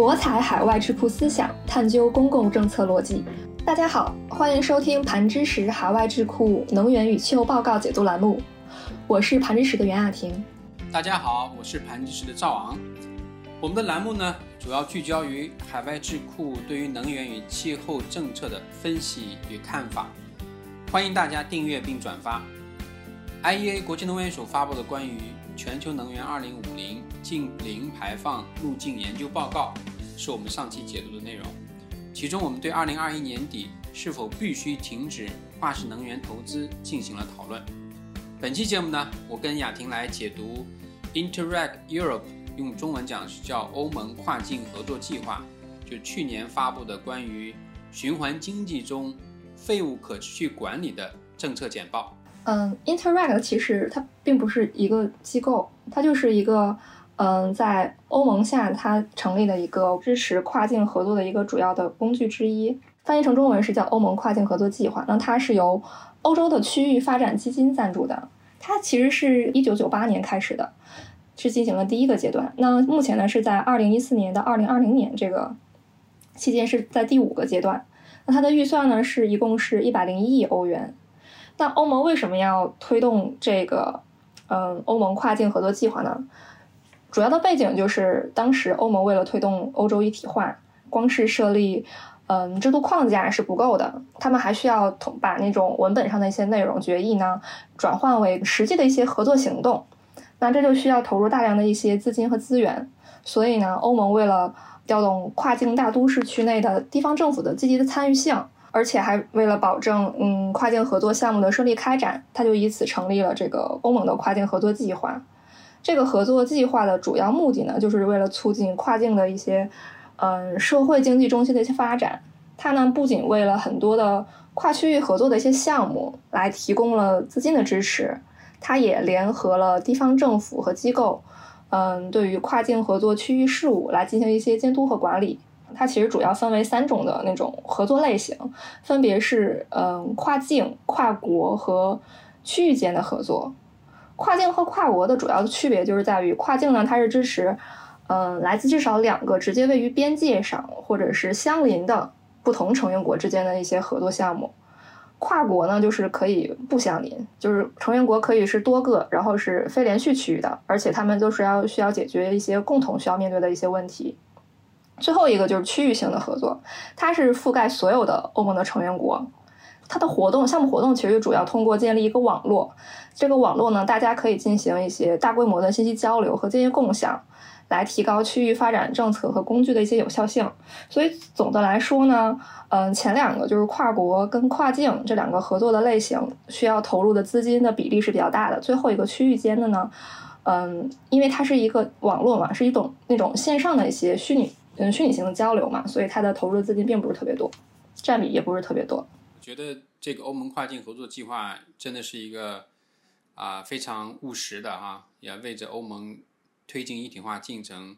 博采海外智库思想，探究公共政策逻辑。大家好，欢迎收听盘知识海外智库能源与气候报告解读栏目，我是盘知识的袁雅婷。大家好，我是盘知识的赵昂。我们的栏目呢，主要聚焦于海外智库对于能源与气候政策的分析与看法。欢迎大家订阅并转发。IEA 国际能源署发布的关于全球能源2050净零排放路径研究报告，是我们上期解读的内容。其中，我们对2021年底是否必须停止化石能源投资进行了讨论。本期节目呢，我跟雅婷来解读 Interact Europe，用中文讲是叫欧盟跨境合作计划，就去年发布的关于循环经济中废物可持续管理的政策简报。嗯，Interact 其实它并不是一个机构，它就是一个嗯，在欧盟下它成立的一个支持跨境合作的一个主要的工具之一。翻译成中文是叫欧盟跨境合作计划。那它是由欧洲的区域发展基金赞助的。它其实是一九九八年开始的，是进行了第一个阶段。那目前呢是在二零一四年到二零二零年这个期间是在第五个阶段。那它的预算呢是一共是一百零一亿欧元。那欧盟为什么要推动这个，嗯，欧盟跨境合作计划呢？主要的背景就是当时欧盟为了推动欧洲一体化，光是设立，嗯，制度框架是不够的，他们还需要统把那种文本上的一些内容决议呢，转换为实际的一些合作行动。那这就需要投入大量的一些资金和资源。所以呢，欧盟为了调动跨境大都市区内的地方政府的积极的参与性。而且还为了保证嗯跨境合作项目的顺利开展，他就以此成立了这个欧盟的跨境合作计划。这个合作计划的主要目的呢，就是为了促进跨境的一些嗯社会经济中心的一些发展。它呢不仅为了很多的跨区域合作的一些项目来提供了资金的支持，它也联合了地方政府和机构，嗯对于跨境合作区域事务来进行一些监督和管理。它其实主要分为三种的那种合作类型，分别是嗯跨境、跨国和区域间的合作。跨境和跨国的主要的区别就是在于，跨境呢它是支持嗯来自至少两个直接位于边界上或者是相邻的不同成员国之间的一些合作项目。跨国呢就是可以不相邻，就是成员国可以是多个，然后是非连续区域的，而且他们都是要需要解决一些共同需要面对的一些问题。最后一个就是区域性的合作，它是覆盖所有的欧盟的成员国。它的活动项目活动其实主要通过建立一个网络，这个网络呢，大家可以进行一些大规模的信息交流和这些共享，来提高区域发展政策和工具的一些有效性。所以总的来说呢，嗯，前两个就是跨国跟跨境这两个合作的类型，需要投入的资金的比例是比较大的。最后一个区域间的呢，嗯，因为它是一个网络嘛，是一种那种线上的一些虚拟。嗯，虚拟型的交流嘛，所以它的投入的资金并不是特别多，占比也不是特别多。我觉得这个欧盟跨境合作计划真的是一个啊非常务实的哈，也为着欧盟推进一体化进程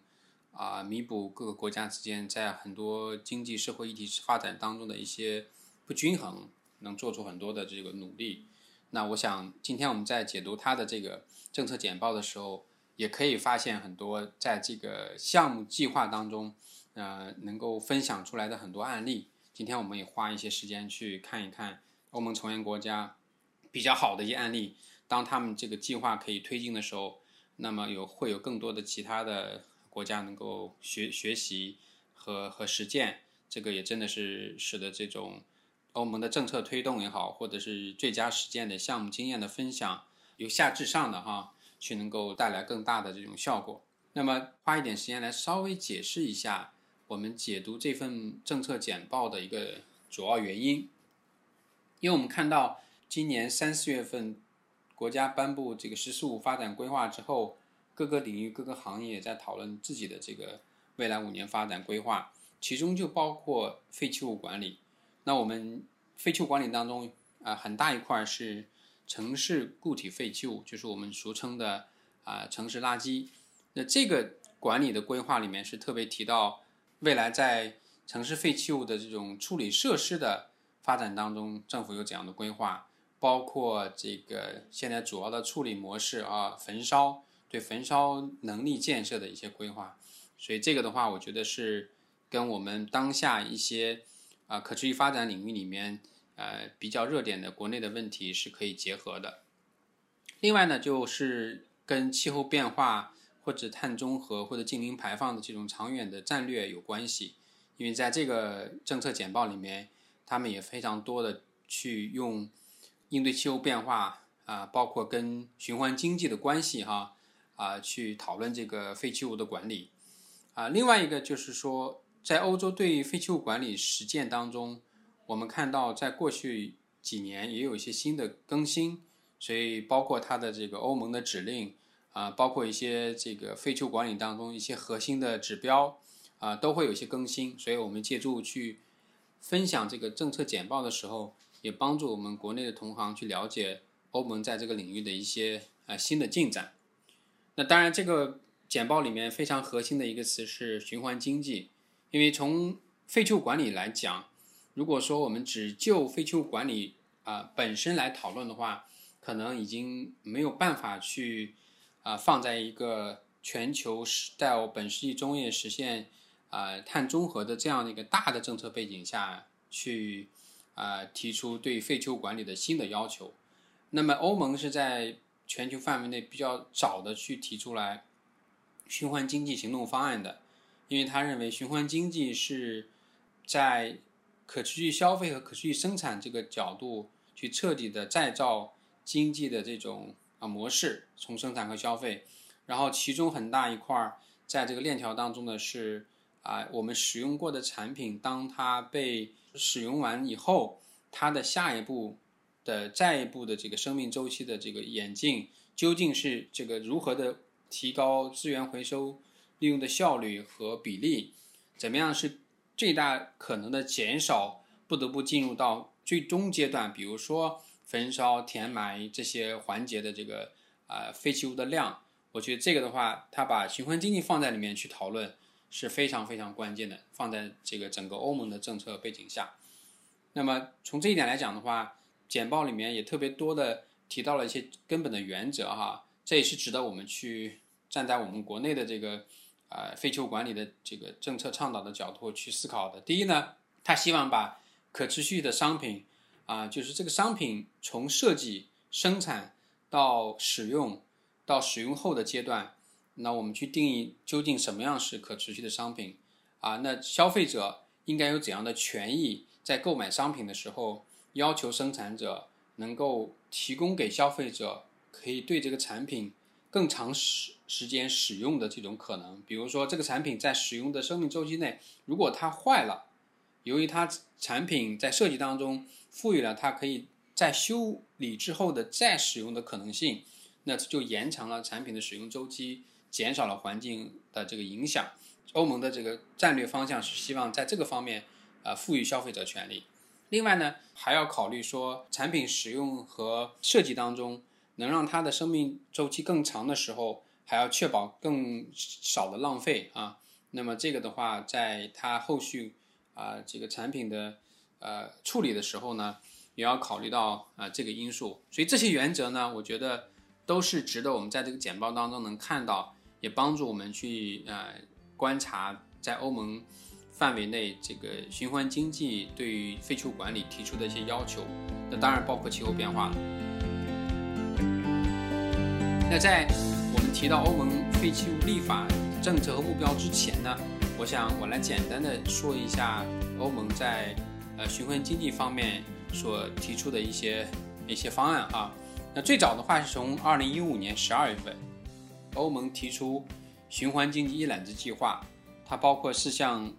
啊，弥补各个国家之间在很多经济社会一体发展当中的一些不均衡，能做出很多的这个努力。那我想今天我们在解读它的这个政策简报的时候，也可以发现很多在这个项目计划当中。呃，能够分享出来的很多案例，今天我们也花一些时间去看一看欧盟成员国家比较好的一些案例。当他们这个计划可以推进的时候，那么有会有更多的其他的国家能够学学习和和实践。这个也真的是使得这种欧盟的政策推动也好，或者是最佳实践的项目经验的分享，由下至上的哈，去能够带来更大的这种效果。那么花一点时间来稍微解释一下。我们解读这份政策简报的一个主要原因，因为我们看到今年三四月份，国家颁布这个“十四五”发展规划之后，各个领域、各个行业在讨论自己的这个未来五年发展规划，其中就包括废弃物管理。那我们废弃物管理当中啊，很大一块是城市固体废弃物，就是我们俗称的啊城市垃圾。那这个管理的规划里面是特别提到。未来在城市废弃物的这种处理设施的发展当中，政府有怎样的规划？包括这个现在主要的处理模式啊，焚烧对焚烧能力建设的一些规划，所以这个的话，我觉得是跟我们当下一些啊可持续发展领域里面呃比较热点的国内的问题是可以结合的。另外呢，就是跟气候变化或者碳中和或者净零排放的这种长远的战略有关系，因为在这个政策简报里面，他们也非常多的去用应对气候变化啊，包括跟循环经济的关系哈啊，去讨论这个废弃物的管理啊。另外一个就是说，在欧洲对废弃物管理实践当中，我们看到在过去几年也有一些新的更新。所以，包括它的这个欧盟的指令啊，包括一些这个废弃物管理当中一些核心的指标啊，都会有一些更新。所以我们借助去分享这个政策简报的时候，也帮助我们国内的同行去了解欧盟在这个领域的一些呃新的进展。那当然，这个简报里面非常核心的一个词是循环经济，因为从废弃物管理来讲，如果说我们只就废弃物管理啊本身来讨论的话，可能已经没有办法去啊放在一个全球到本世纪中叶实现啊碳中和的这样的一个大的政策背景下去啊提出对废旧管理的新的要求。那么欧盟是在全球范围内比较早的去提出来循环经济行动方案的，因为他认为循环经济是在可持续消费和可持续生产这个角度去彻底的再造。经济的这种啊模式，从生产和消费，然后其中很大一块儿在这个链条当中呢是啊我们使用过的产品，当它被使用完以后，它的下一步的再一步的这个生命周期的这个演进，究竟是这个如何的提高资源回收利用的效率和比例，怎么样是最大可能的减少不得不进入到最终阶段，比如说。焚烧、填埋这些环节的这个啊废弃物的量，我觉得这个的话，它把循环经济放在里面去讨论是非常非常关键的。放在这个整个欧盟的政策背景下，那么从这一点来讲的话，简报里面也特别多的提到了一些根本的原则哈，这也是值得我们去站在我们国内的这个啊废弃物管理的这个政策倡导的角度去思考的。第一呢，他希望把可持续的商品。啊，就是这个商品从设计、生产到使用，到使用后的阶段，那我们去定义究竟什么样是可持续的商品啊？那消费者应该有怎样的权益，在购买商品的时候，要求生产者能够提供给消费者可以对这个产品更长时时间使用的这种可能。比如说，这个产品在使用的生命周期内，如果它坏了，由于它产品在设计当中。赋予了它可以在修理之后的再使用的可能性，那就延长了产品的使用周期，减少了环境的这个影响。欧盟的这个战略方向是希望在这个方面，呃，赋予消费者权利。另外呢，还要考虑说，产品使用和设计当中能让它的生命周期更长的时候，还要确保更少的浪费啊。那么这个的话，在它后续啊这个产品的。呃，处理的时候呢，也要考虑到啊这个因素，所以这些原则呢，我觉得都是值得我们在这个简报当中能看到，也帮助我们去呃观察在欧盟范围内这个循环经济对于废弃物管理提出的一些要求，那当然包括气候变化了。那在我们提到欧盟废弃物立法政策和目标之前呢，我想我来简单的说一下欧盟在。呃，循环经济方面所提出的一些一些方案啊，那最早的话是从二零一五年十二月份，欧盟提出循环经济一揽子计划，它包括四项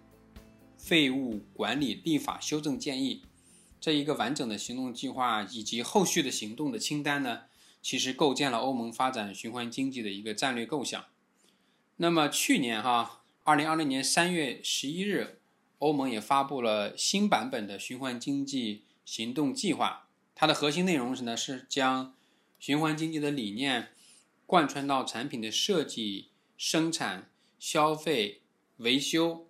废物管理立法修正建议，这一个完整的行动计划以及后续的行动的清单呢，其实构建了欧盟发展循环经济的一个战略构想。那么去年哈，二零二零年三月十一日。欧盟也发布了新版本的循环经济行动计划，它的核心内容是呢，是将循环经济的理念贯穿到产品的设计、生产、消费、维修、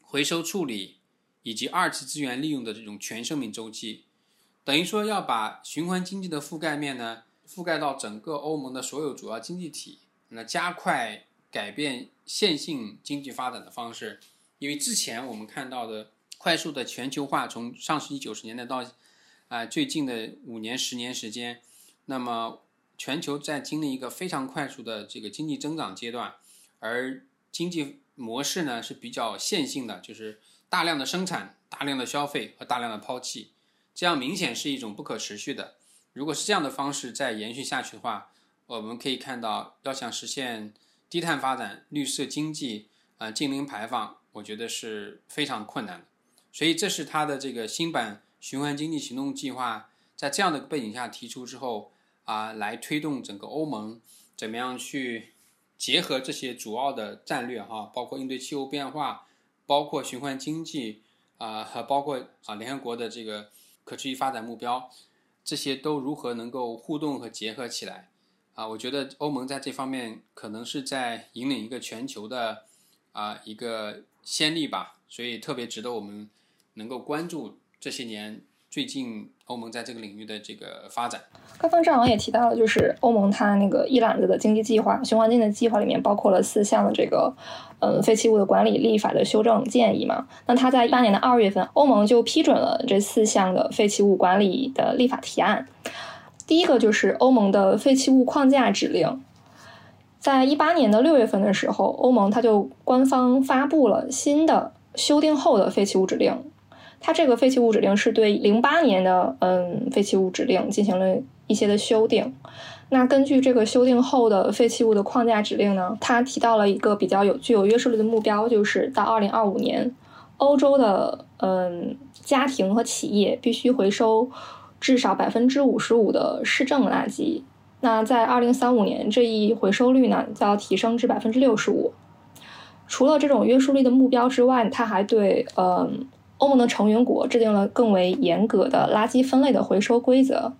回收处理以及二次资源利用的这种全生命周期，等于说要把循环经济的覆盖面呢覆盖到整个欧盟的所有主要经济体，那加快改变线性经济发展的方式，因为之前我们看到的快速的全球化，从上世纪九十年代到啊最近的五年、十年时间，那么全球在经历一个非常快速的这个经济增长阶段，而经济模式呢是比较线性的，就是大量的生产、大量的消费和大量的抛弃，这样明显是一种不可持续的。如果是这样的方式再延续下去的话，我们可以看到，要想实现低碳发展、绿色经济、啊净零排放，我觉得是非常困难的。所以，这是它的这个新版循环经济行动计划在这样的背景下提出之后啊，来推动整个欧盟怎么样去结合这些主要的战略哈，包括应对气候变化，包括循环经济啊，和包括啊联合国的这个可持续发展目标，这些都如何能够互动和结合起来。啊，我觉得欧盟在这方面可能是在引领一个全球的啊一个先例吧，所以特别值得我们能够关注这些年最近欧盟在这个领域的这个发展。刚刚正好也提到了，就是欧盟它那个一揽子的经济计划、循环经济的计划里面包括了四项的这个嗯废弃物的管理立法的修正建议嘛。那它在一八年的二月份，欧盟就批准了这四项的废弃物管理的立法提案。第一个就是欧盟的废弃物框架指令，在一八年的六月份的时候，欧盟它就官方发布了新的修订后的废弃物指令。它这个废弃物指令是对零八年的嗯废弃物指令进行了一些的修订。那根据这个修订后的废弃物的框架指令呢，它提到了一个比较有具有约束力的目标，就是到二零二五年，欧洲的嗯家庭和企业必须回收。至少百分之五十五的市政垃圾，那在二零三五年这一回收率呢，就要提升至百分之六十五。除了这种约束力的目标之外，它还对嗯欧盟的成员国制定了更为严格的垃圾分类的回收规则。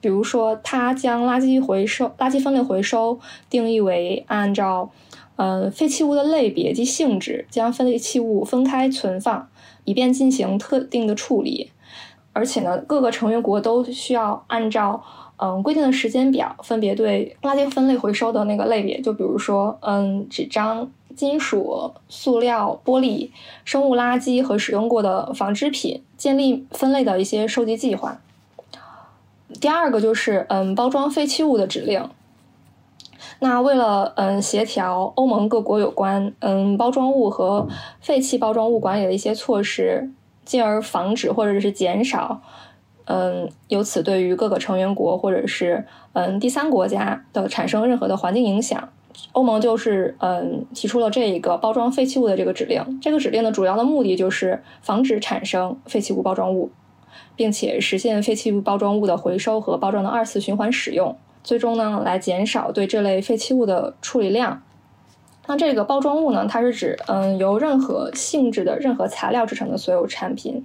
比如说，它将垃圾回收、垃圾分类回收定义为按照呃废弃物的类别及性质，将废弃物分开存放，以便进行特定的处理。而且呢，各个成员国都需要按照嗯规定的时间表，分别对垃圾分类回收的那个类别，就比如说嗯纸张、金属、塑料、玻璃、生物垃圾和使用过的纺织品，建立分类的一些收集计划。第二个就是嗯包装废弃物的指令。那为了嗯协调欧盟各国有关嗯包装物和废弃包装物管理的一些措施。进而防止或者是减少，嗯，由此对于各个成员国或者是嗯第三国家的产生任何的环境影响，欧盟就是嗯提出了这一个包装废弃物的这个指令。这个指令的主要的目的就是防止产生废弃物包装物，并且实现废弃物包装物的回收和包装的二次循环使用，最终呢来减少对这类废弃物的处理量。那这个包装物呢？它是指嗯由任何性质的任何材料制成的所有产品，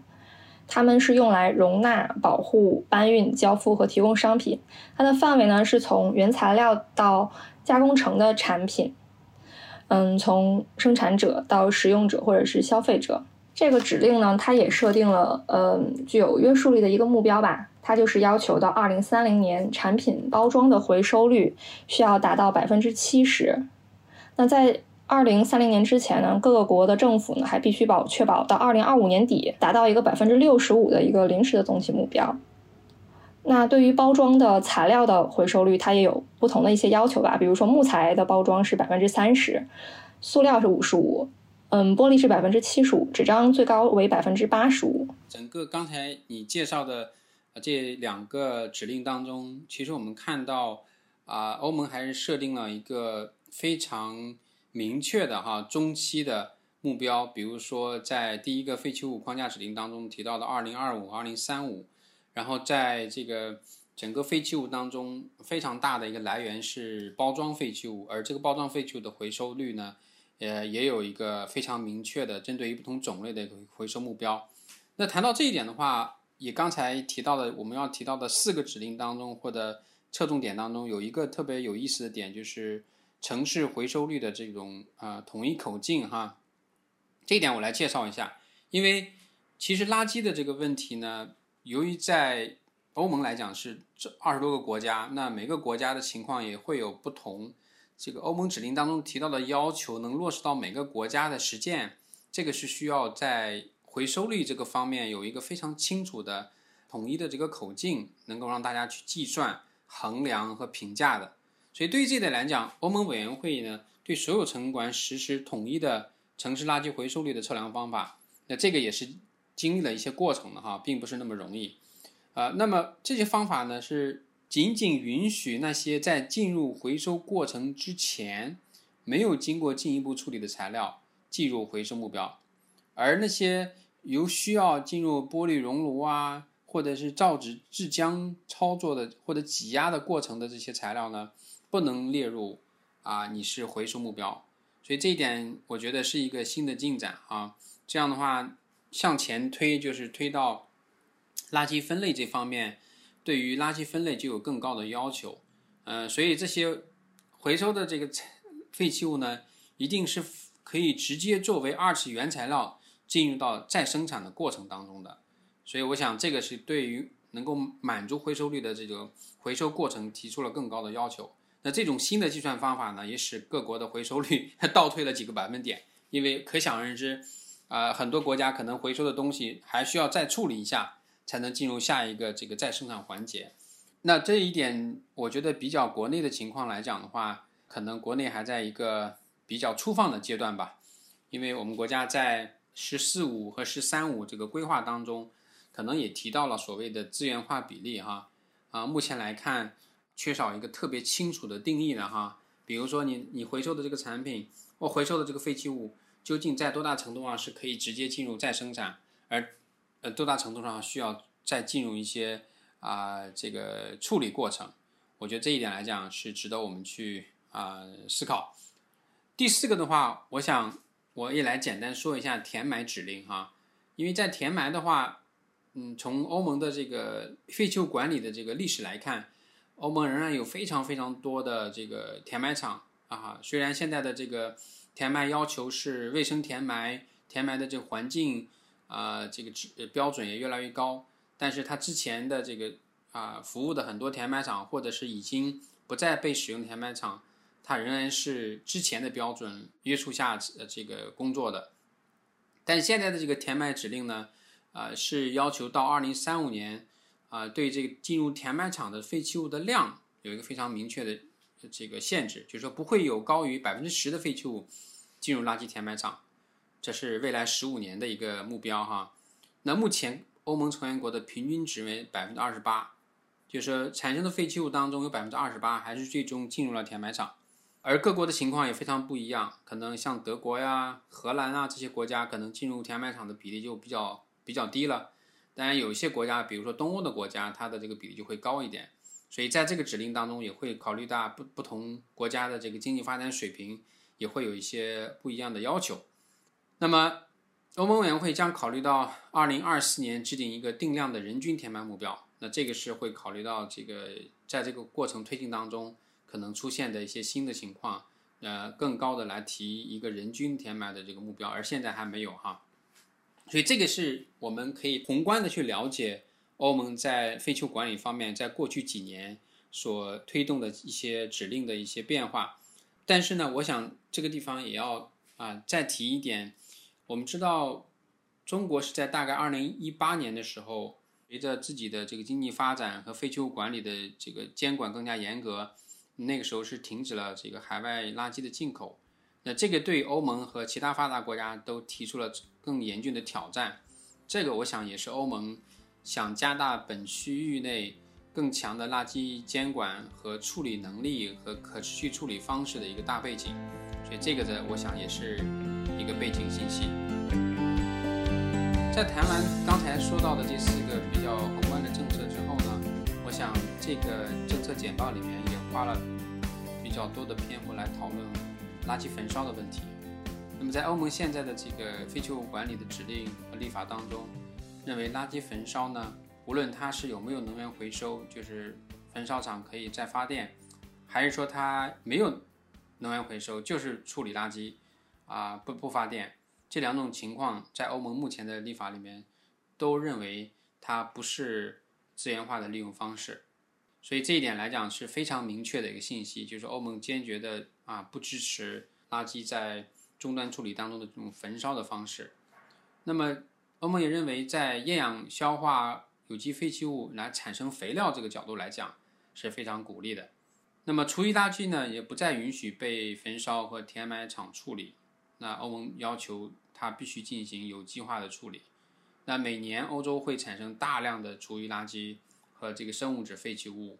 它们是用来容纳、保护、搬运、交付和提供商品。它的范围呢是从原材料到加工成的产品，嗯，从生产者到使用者或者是消费者。这个指令呢，它也设定了嗯具有约束力的一个目标吧，它就是要求到二零三零年产品包装的回收率需要达到百分之七十。那在二零三零年之前呢，各个国的政府呢还必须保确保到二零二五年底达到一个百分之六十五的一个临时的总体目标。那对于包装的材料的回收率，它也有不同的一些要求吧。比如说木材的包装是百分之三十，塑料是五十五，嗯，玻璃是百分之七十五，纸张最高为百分之八十五。整个刚才你介绍的这两个指令当中，其实我们看到啊，欧盟还是设定了一个。非常明确的哈中期的目标，比如说在第一个废弃物框架指令当中提到的二零二五、二零三五，然后在这个整个废弃物当中非常大的一个来源是包装废弃物，而这个包装废弃物的回收率呢，呃也有一个非常明确的针对于不同种类的一个回收目标。那谈到这一点的话，也刚才提到的我们要提到的四个指令当中或者侧重点当中，有一个特别有意思的点就是。城市回收率的这种啊统一口径哈，这一点我来介绍一下。因为其实垃圾的这个问题呢，由于在欧盟来讲是这二十多个国家，那每个国家的情况也会有不同。这个欧盟指令当中提到的要求能落实到每个国家的实践，这个是需要在回收率这个方面有一个非常清楚的、统一的这个口径，能够让大家去计算、衡量和评价的。所以对于这点来讲，欧盟委员会呢对所有城管实施统一的城市垃圾回收率的测量方法，那这个也是经历了一些过程的哈，并不是那么容易。呃，那么这些方法呢是。仅仅允许那些在进入回收过程之前没有经过进一步处理的材料计入回收目标，而那些由需要进入玻璃熔炉啊，或者是造纸制浆操作的或者挤压的过程的这些材料呢，不能列入啊，你是回收目标。所以这一点我觉得是一个新的进展啊。这样的话向前推就是推到垃圾分类这方面。对于垃圾分类就有更高的要求，呃，所以这些回收的这个废弃物呢，一定是可以直接作为二次原材料进入到再生产的过程当中的。所以我想这个是对于能够满足回收率的这个回收过程提出了更高的要求。那这种新的计算方法呢，也使各国的回收率 倒退了几个百分点，因为可想而知，啊，很多国家可能回收的东西还需要再处理一下。才能进入下一个这个再生产环节。那这一点，我觉得比较国内的情况来讲的话，可能国内还在一个比较粗放的阶段吧。因为我们国家在“十四五”和“十三五”这个规划当中，可能也提到了所谓的资源化比例哈。啊，目前来看，缺少一个特别清楚的定义的哈。比如说，你你回收的这个产品或回收的这个废弃物，究竟在多大程度上是可以直接进入再生产，而呃，多大程度上需要再进入一些啊这个处理过程？我觉得这一点来讲是值得我们去啊思考。第四个的话，我想我也来简单说一下填埋指令哈，因为在填埋的话，嗯，从欧盟的这个废弃物管理的这个历史来看，欧盟仍然有非常非常多的这个填埋场啊。虽然现在的这个填埋要求是卫生填埋，填埋的这个环境。啊，这个指标准也越来越高，但是它之前的这个啊服务的很多填埋场，或者是已经不再被使用填埋场，它仍然是之前的标准约束下呃这个工作的。但现在的这个填埋指令呢，啊是要求到二零三五年啊对这个进入填埋场的废弃物的量有一个非常明确的这个限制，就是说不会有高于百分之十的废弃物进入垃圾填埋场。这是未来十五年的一个目标哈，那目前欧盟成员国的平均值为百分之二十八，就是说产生的废弃物当中有百分之二十八还是最终进入了填埋场，而各国的情况也非常不一样，可能像德国呀、荷兰啊这些国家，可能进入填埋场的比例就比较比较低了。当然，有一些国家，比如说东欧的国家，它的这个比例就会高一点。所以在这个指令当中，也会考虑到不不同国家的这个经济发展水平，也会有一些不一样的要求。那么，欧盟委员会将考虑到二零二四年制定一个定量的人均填埋目标。那这个是会考虑到这个在这个过程推进当中可能出现的一些新的情况，呃，更高的来提一个人均填埋的这个目标，而现在还没有哈。所以这个是我们可以宏观的去了解欧盟在废弃物管理方面在过去几年所推动的一些指令的一些变化。但是呢，我想这个地方也要啊再提一点。我们知道，中国是在大概二零一八年的时候，随着自己的这个经济发展和废弃物管理的这个监管更加严格，那个时候是停止了这个海外垃圾的进口。那这个对欧盟和其他发达国家都提出了更严峻的挑战。这个我想也是欧盟想加大本区域内更强的垃圾监管和处理能力和可持续处理方式的一个大背景。所以这个呢，我想也是。一个背景信息，在谈完刚才说到的这四个比较宏观的政策之后呢，我想这个政策简报里面也花了比较多的篇幅来讨论垃圾焚烧的问题。那么在欧盟现在的这个废弃物管理的指令和立法当中，认为垃圾焚烧呢，无论它是有没有能源回收，就是焚烧厂可以再发电，还是说它没有能源回收，就是处理垃圾。啊，不不发电，这两种情况在欧盟目前的立法里面，都认为它不是资源化的利用方式，所以这一点来讲是非常明确的一个信息，就是欧盟坚决的啊，不支持垃圾在终端处理当中的这种焚烧的方式。那么欧盟也认为，在厌氧消化有机废弃物来产生肥料这个角度来讲是非常鼓励的。那么厨余垃圾呢，也不再允许被焚烧和填埋场处理。那欧盟要求它必须进行有机化的处理。那每年欧洲会产生大量的厨余垃圾这个生物质废弃物，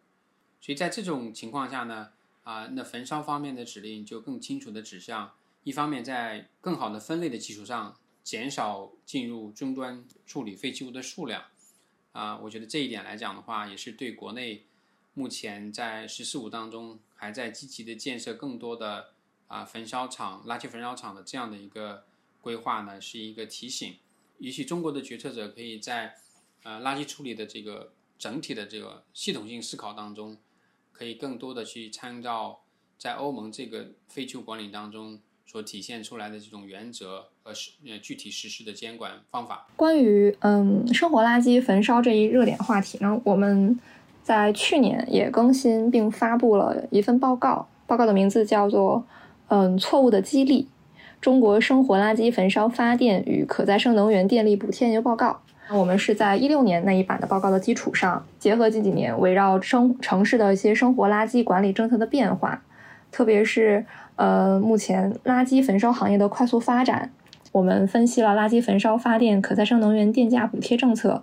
所以在这种情况下呢，啊，那焚烧方面的指令就更清楚的指向，一方面在更好的分类的基础上，减少进入终端处理废弃物的数量。啊，我觉得这一点来讲的话，也是对国内目前在“十四五”当中还在积极的建设更多的啊焚烧厂、垃圾焚烧厂的这样的一个规划呢，是一个提醒。也许中国的决策者可以在呃垃圾处理的这个整体的这个系统性思考当中，可以更多的去参照在欧盟这个废弃物管理当中。所体现出来的这种原则和实呃具体实施的监管方法。关于嗯生活垃圾焚烧这一热点话题呢，我们在去年也更新并发布了一份报告，报告的名字叫做嗯错误的激励：中国生活垃圾焚烧发电与可再生能源电力补贴研究报告。我们是在一六年那一版的报告的基础上，结合近几年围绕生城市的一些生活垃圾管理政策的变化，特别是。呃，目前垃圾焚烧行业的快速发展，我们分析了垃圾焚烧发电可再生能源电价补贴政策，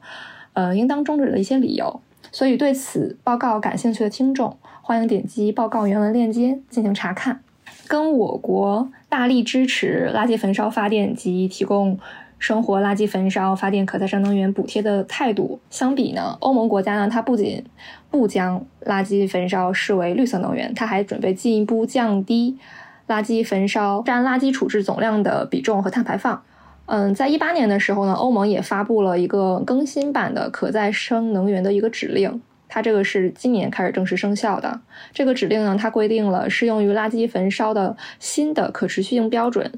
呃，应当终止的一些理由。所以，对此报告感兴趣的听众，欢迎点击报告原文链接进行查看。跟我国大力支持垃圾焚烧发电及提供。生活垃圾焚烧发电可再生能源补贴的态度相比呢，欧盟国家呢，它不仅不将垃圾焚烧视为绿色能源，它还准备进一步降低垃圾焚烧占垃圾处置总量的比重和碳排放。嗯，在一八年的时候呢，欧盟也发布了一个更新版的可再生能源的一个指令，它这个是今年开始正式生效的。这个指令呢，它规定了适用于垃圾焚烧的新的可持续性标准。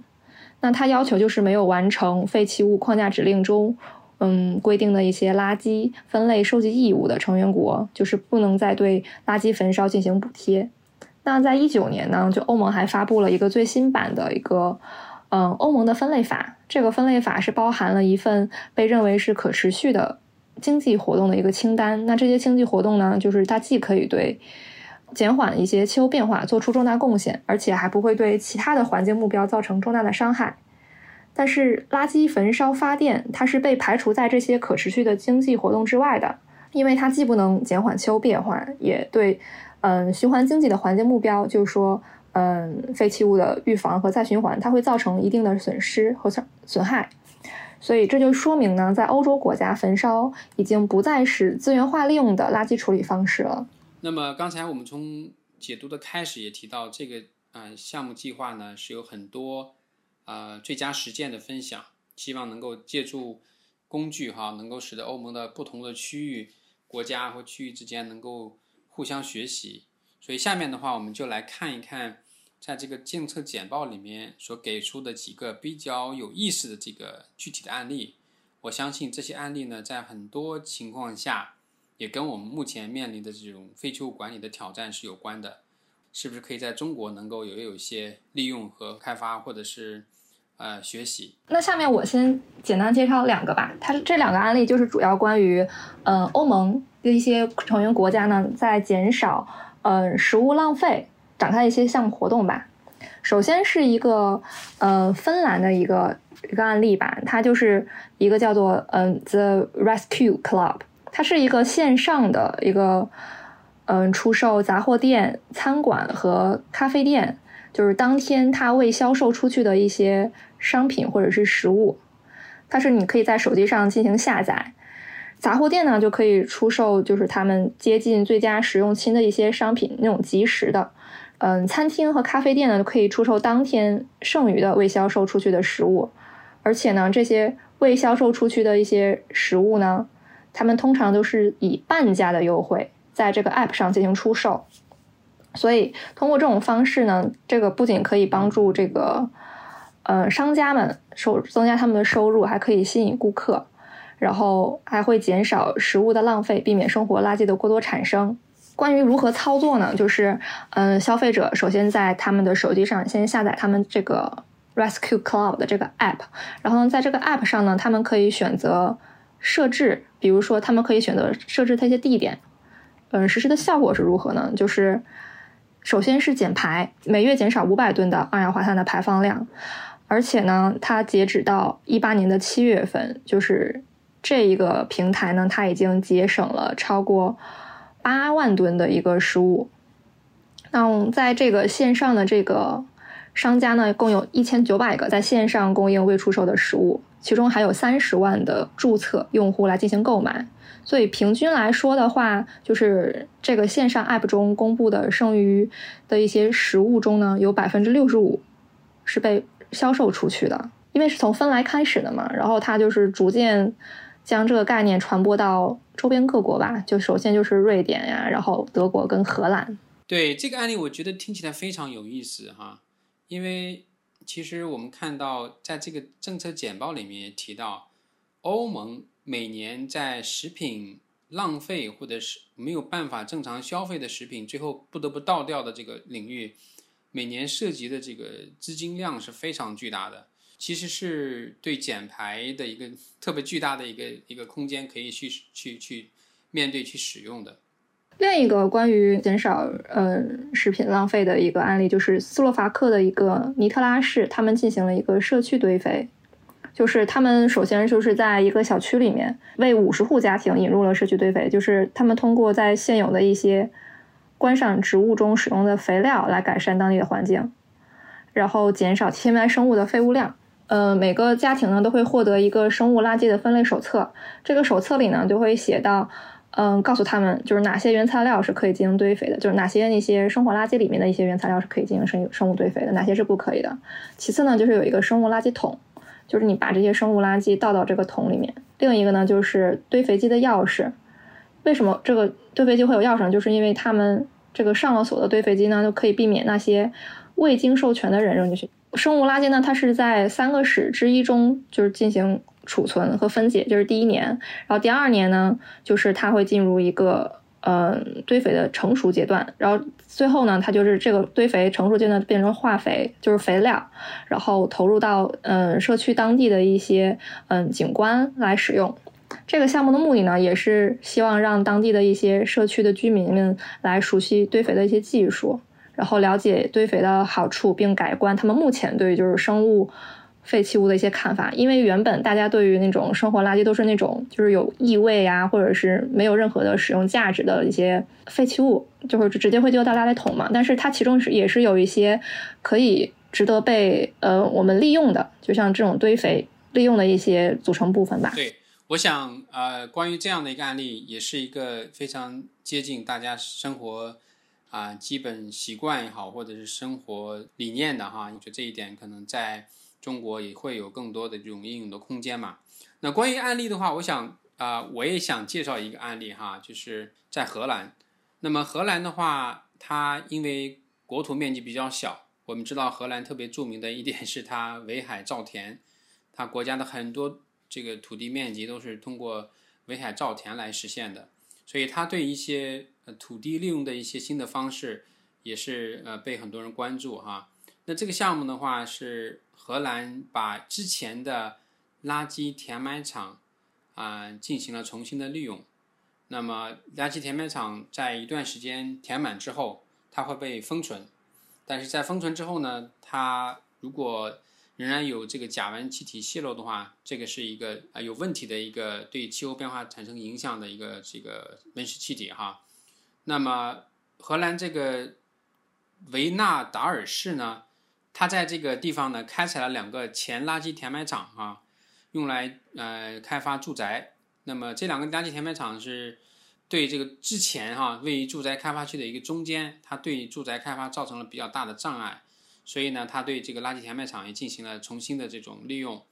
那它要求就是没有完成废弃物框架指令中，嗯，规定的一些垃圾分类收集义务的成员国，就是不能再对垃圾焚烧进行补贴。那在一九年呢，就欧盟还发布了一个最新版的一个，嗯，欧盟的分类法。这个分类法是包含了一份被认为是可持续的经济活动的一个清单。那这些经济活动呢，就是它既可以对减缓一些气候变化做出重大贡献，而且还不会对其他的环境目标造成重大的伤害。但是，垃圾焚烧发电它是被排除在这些可持续的经济活动之外的，因为它既不能减缓气候变化，也对嗯循环经济的环境目标，就是说嗯废弃物的预防和再循环，它会造成一定的损失和损损害。所以这就说明呢，在欧洲国家，焚烧已经不再是资源化利用的垃圾处理方式了。那么刚才我们从解读的开始也提到，这个呃项目计划呢是有很多呃最佳实践的分享，希望能够借助工具哈，能够使得欧盟的不同的区域、国家或区域之间能够互相学习。所以下面的话，我们就来看一看，在这个政策简报里面所给出的几个比较有意思的这个具体的案例。我相信这些案例呢，在很多情况下。也跟我们目前面临的这种废弃物管理的挑战是有关的，是不是可以在中国能够也有一些利用和开发，或者是呃学习？那下面我先简单介绍两个吧。它这两个案例就是主要关于，嗯，欧盟的一些成员国家呢在减少呃食物浪费展开一些项目活动吧。首先是一个呃芬兰的一个一个案例吧，它就是一个叫做嗯 The Rescue Club。它是一个线上的一个，嗯，出售杂货店、餐馆和咖啡店，就是当天它未销售出去的一些商品或者是食物，它是你可以在手机上进行下载。杂货店呢就可以出售，就是他们接近最佳使用期的一些商品，那种即时的。嗯，餐厅和咖啡店呢可以出售当天剩余的未销售出去的食物，而且呢，这些未销售出去的一些食物呢。他们通常都是以半价的优惠在这个 App 上进行出售，所以通过这种方式呢，这个不仅可以帮助这个呃商家们收增加他们的收入，还可以吸引顾客，然后还会减少食物的浪费，避免生活垃圾的过多产生。关于如何操作呢？就是嗯，消费者首先在他们的手机上先下载他们这个 Rescue Club 的这个 app，然后，在这个 app 上呢，他们可以选择设置，比如说他们可以选择设置它一些地点。嗯，实施的效果是如何呢？就是首先是减排，每月减少五百吨的二氧化碳的排放量，而且呢，它截止到一八年的七月份，就是这一个平台呢，它已经节省了超过八万吨的一个食物。那在这个线上的这个商家呢，共有一千九百个在线上供应未出售的食物，其中还有三十万的注册用户来进行购买。所以平均来说的话，就是这个线上 App 中公布的剩余的一些食物中呢，有百分之六十五是被销售出去的。因为是从芬兰开始的嘛，然后它就是逐渐将这个概念传播到周边各国吧。就首先就是瑞典呀，然后德国跟荷兰。对这个案例，我觉得听起来非常有意思哈。因为其实我们看到，在这个政策简报里面也提到，欧盟。每年在食品浪费或者是没有办法正常消费的食品，最后不得不倒掉的这个领域，每年涉及的这个资金量是非常巨大的。其实是对减排的一个特别巨大的一个一个空间，可以去去去面对去使用的。另一个关于减少呃食品浪费的一个案例，就是斯洛伐克的一个尼特拉市，他们进行了一个社区堆肥。就是他们首先就是在一个小区里面为五十户家庭引入了社区堆肥，就是他们通过在现有的一些观赏植物中使用的肥料来改善当地的环境，然后减少天外生物的废物量。呃，每个家庭呢都会获得一个生物垃圾的分类手册，这个手册里呢就会写到，嗯，告诉他们就是哪些原材料是可以进行堆肥的，就是哪些那些生活垃圾里面的一些原材料是可以进行生生物堆肥的，哪些是不可以的。其次呢，就是有一个生物垃圾桶。就是你把这些生物垃圾倒到这个桶里面。另一个呢，就是堆肥机的钥匙。为什么这个堆肥机会有钥匙呢？就是因为他们这个上了锁的堆肥机呢，就可以避免那些未经授权的人扔进去。生物垃圾呢，它是在三个史之一中就是进行储存和分解，就是第一年，然后第二年呢，就是它会进入一个。嗯，堆肥的成熟阶段，然后最后呢，它就是这个堆肥成熟阶段变成化肥，就是肥料，然后投入到嗯社区当地的一些嗯景观来使用。这个项目的目的呢，也是希望让当地的一些社区的居民们来熟悉堆肥的一些技术，然后了解堆肥的好处，并改观他们目前对于就是生物。废弃物的一些看法，因为原本大家对于那种生活垃圾都是那种就是有异味啊，或者是没有任何的使用价值的一些废弃物，就是直接会丢到垃圾桶嘛。但是它其中是也是有一些可以值得被呃我们利用的，就像这种堆肥利用的一些组成部分吧。对，我想呃关于这样的一个案例，也是一个非常接近大家生活啊基本习惯也好，或者是生活理念的哈。我觉得这一点可能在。中国也会有更多的这种应用的空间嘛？那关于案例的话，我想啊，我也想介绍一个案例哈，就是在荷兰。那么荷兰的话，它因为国土面积比较小，我们知道荷兰特别著名的一点是它围海造田，它国家的很多这个土地面积都是通过围海造田来实现的，所以它对一些呃土地利用的一些新的方式也是呃被很多人关注哈。那这个项目的话是。荷兰把之前的垃圾填埋场啊进行了重新的利用，那么垃圾填埋场在一段时间填满之后，它会被封存，但是在封存之后呢，它如果仍然有这个甲烷气体泄漏的话，这个是一个啊有问题的一个对气候变化产生影响的一个这个温室气体哈。那么荷兰这个维纳达尔市呢？他在这个地方呢，开采了两个前垃圾填埋场啊，用来呃开发住宅。那么这两个垃圾填埋场是对这个之前哈位于住宅开发区的一个中间，它对住宅开发造成了比较大的障碍，所以呢，它对这个垃圾填埋场也进行了重新的这种利用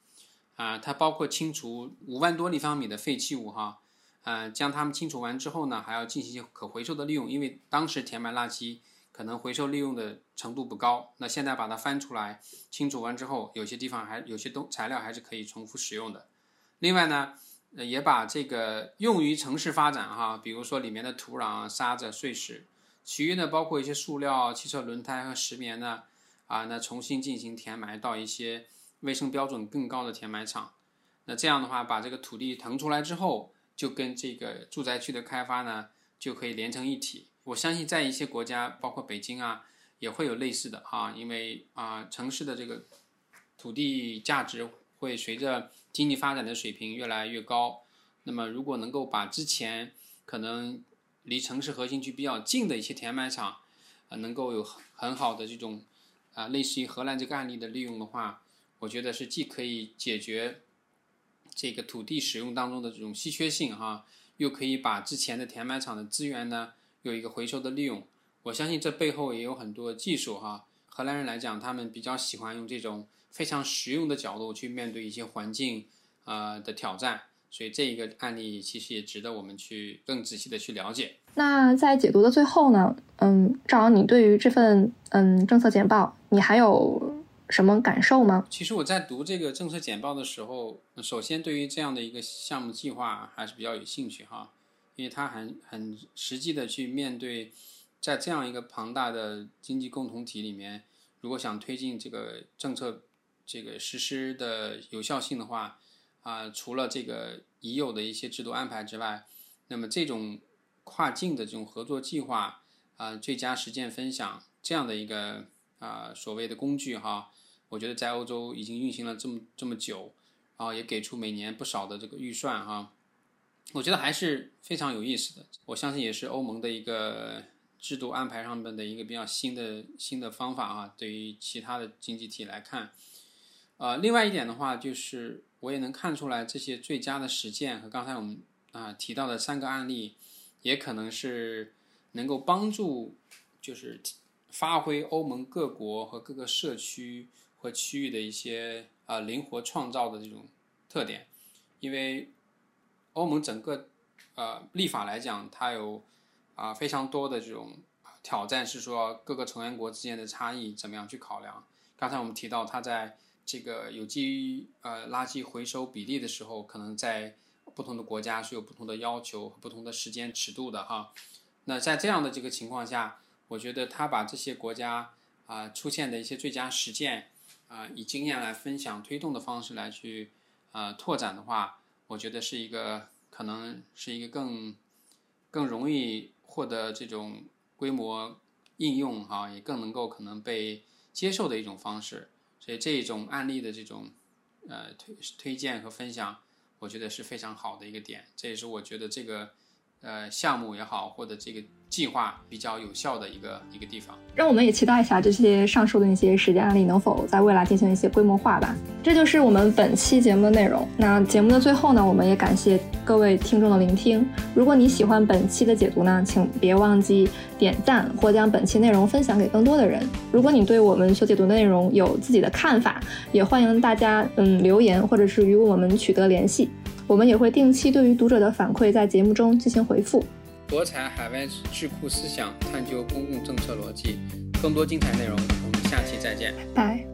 啊。它包括清除五万多立方米的废弃物哈，呃，将它们清除完之后呢，还要进行可回收的利用，因为当时填埋垃圾。可能回收利用的程度不高，那现在把它翻出来清除完之后，有些地方还有些东材料还是可以重复使用的。另外呢，也把这个用于城市发展哈，比如说里面的土壤、沙子、碎石，其余呢包括一些塑料、汽车轮胎和石棉呢，啊，那重新进行填埋到一些卫生标准更高的填埋场。那这样的话，把这个土地腾出来之后，就跟这个住宅区的开发呢，就可以连成一体。我相信在一些国家，包括北京啊，也会有类似的哈，因为啊，城市的这个土地价值会随着经济发展的水平越来越高。那么，如果能够把之前可能离城市核心区比较近的一些填埋场，呃，能够有很好的这种啊，类似于荷兰这个案例的利用的话，我觉得是既可以解决。这个土地使用当中的这种稀缺性哈，又可以把之前的填埋场的资源呢有一个回收的利用。我相信这背后也有很多技术哈。荷兰人来讲，他们比较喜欢用这种非常实用的角度去面对一些环境啊的挑战，所以这一个案例其实也值得我们去更仔细的去了解。那在解读的最后呢，嗯，赵阳，你对于这份嗯政策简报，你还有？什么感受吗？其实我在读这个政策简报的时候，首先对于这样的一个项目计划还是比较有兴趣哈，因为它很很实际的去面对，在这样一个庞大的经济共同体里面，如果想推进这个政策这个实施的有效性的话，啊，除了这个已有的一些制度安排之外，那么这种跨境的这种合作计划啊，最佳实践分享这样的一个啊所谓的工具哈。我觉得在欧洲已经运行了这么这么久，然后也给出每年不少的这个预算哈，我觉得还是非常有意思的。我相信也是欧盟的一个制度安排上面的一个比较新的新的方法啊。对于其他的经济体来看，呃，另外一点的话，就是我也能看出来这些最佳的实践和刚才我们啊提到的三个案例，也可能是能够帮助就是发挥欧盟各国和各个社区。和区域的一些啊灵活创造的这种特点，因为欧盟整个呃立法来讲，它有啊非常多的这种挑战，是说各个成员国之间的差异怎么样去考量。刚才我们提到，它在这个有机呃垃圾回收比例的时候，可能在不同的国家是有不同的要求、不同的时间尺度的哈。那在这样的这个情况下，我觉得他把这些国家啊出现的一些最佳实践。啊，以经验来分享、推动的方式来去啊拓展的话，我觉得是一个可能是一个更更容易获得这种规模应用哈，也更能够可能被接受的一种方式。所以这种案例的这种呃推推荐和分享，我觉得是非常好的一个点。这也是我觉得这个呃项目也好，或者这个。计划比较有效的一个一个地方，让我们也期待一下这些上述的那些实践案例能否在未来进行一些规模化吧。这就是我们本期节目的内容。那节目的最后呢，我们也感谢各位听众的聆听。如果你喜欢本期的解读呢，请别忘记点赞或将本期内容分享给更多的人。如果你对我们所解读的内容有自己的看法，也欢迎大家嗯留言或者是与我们取得联系。我们也会定期对于读者的反馈在节目中进行回复。博采海外智库思想，探究公共政策逻辑。更多精彩内容，我们下期再见。拜。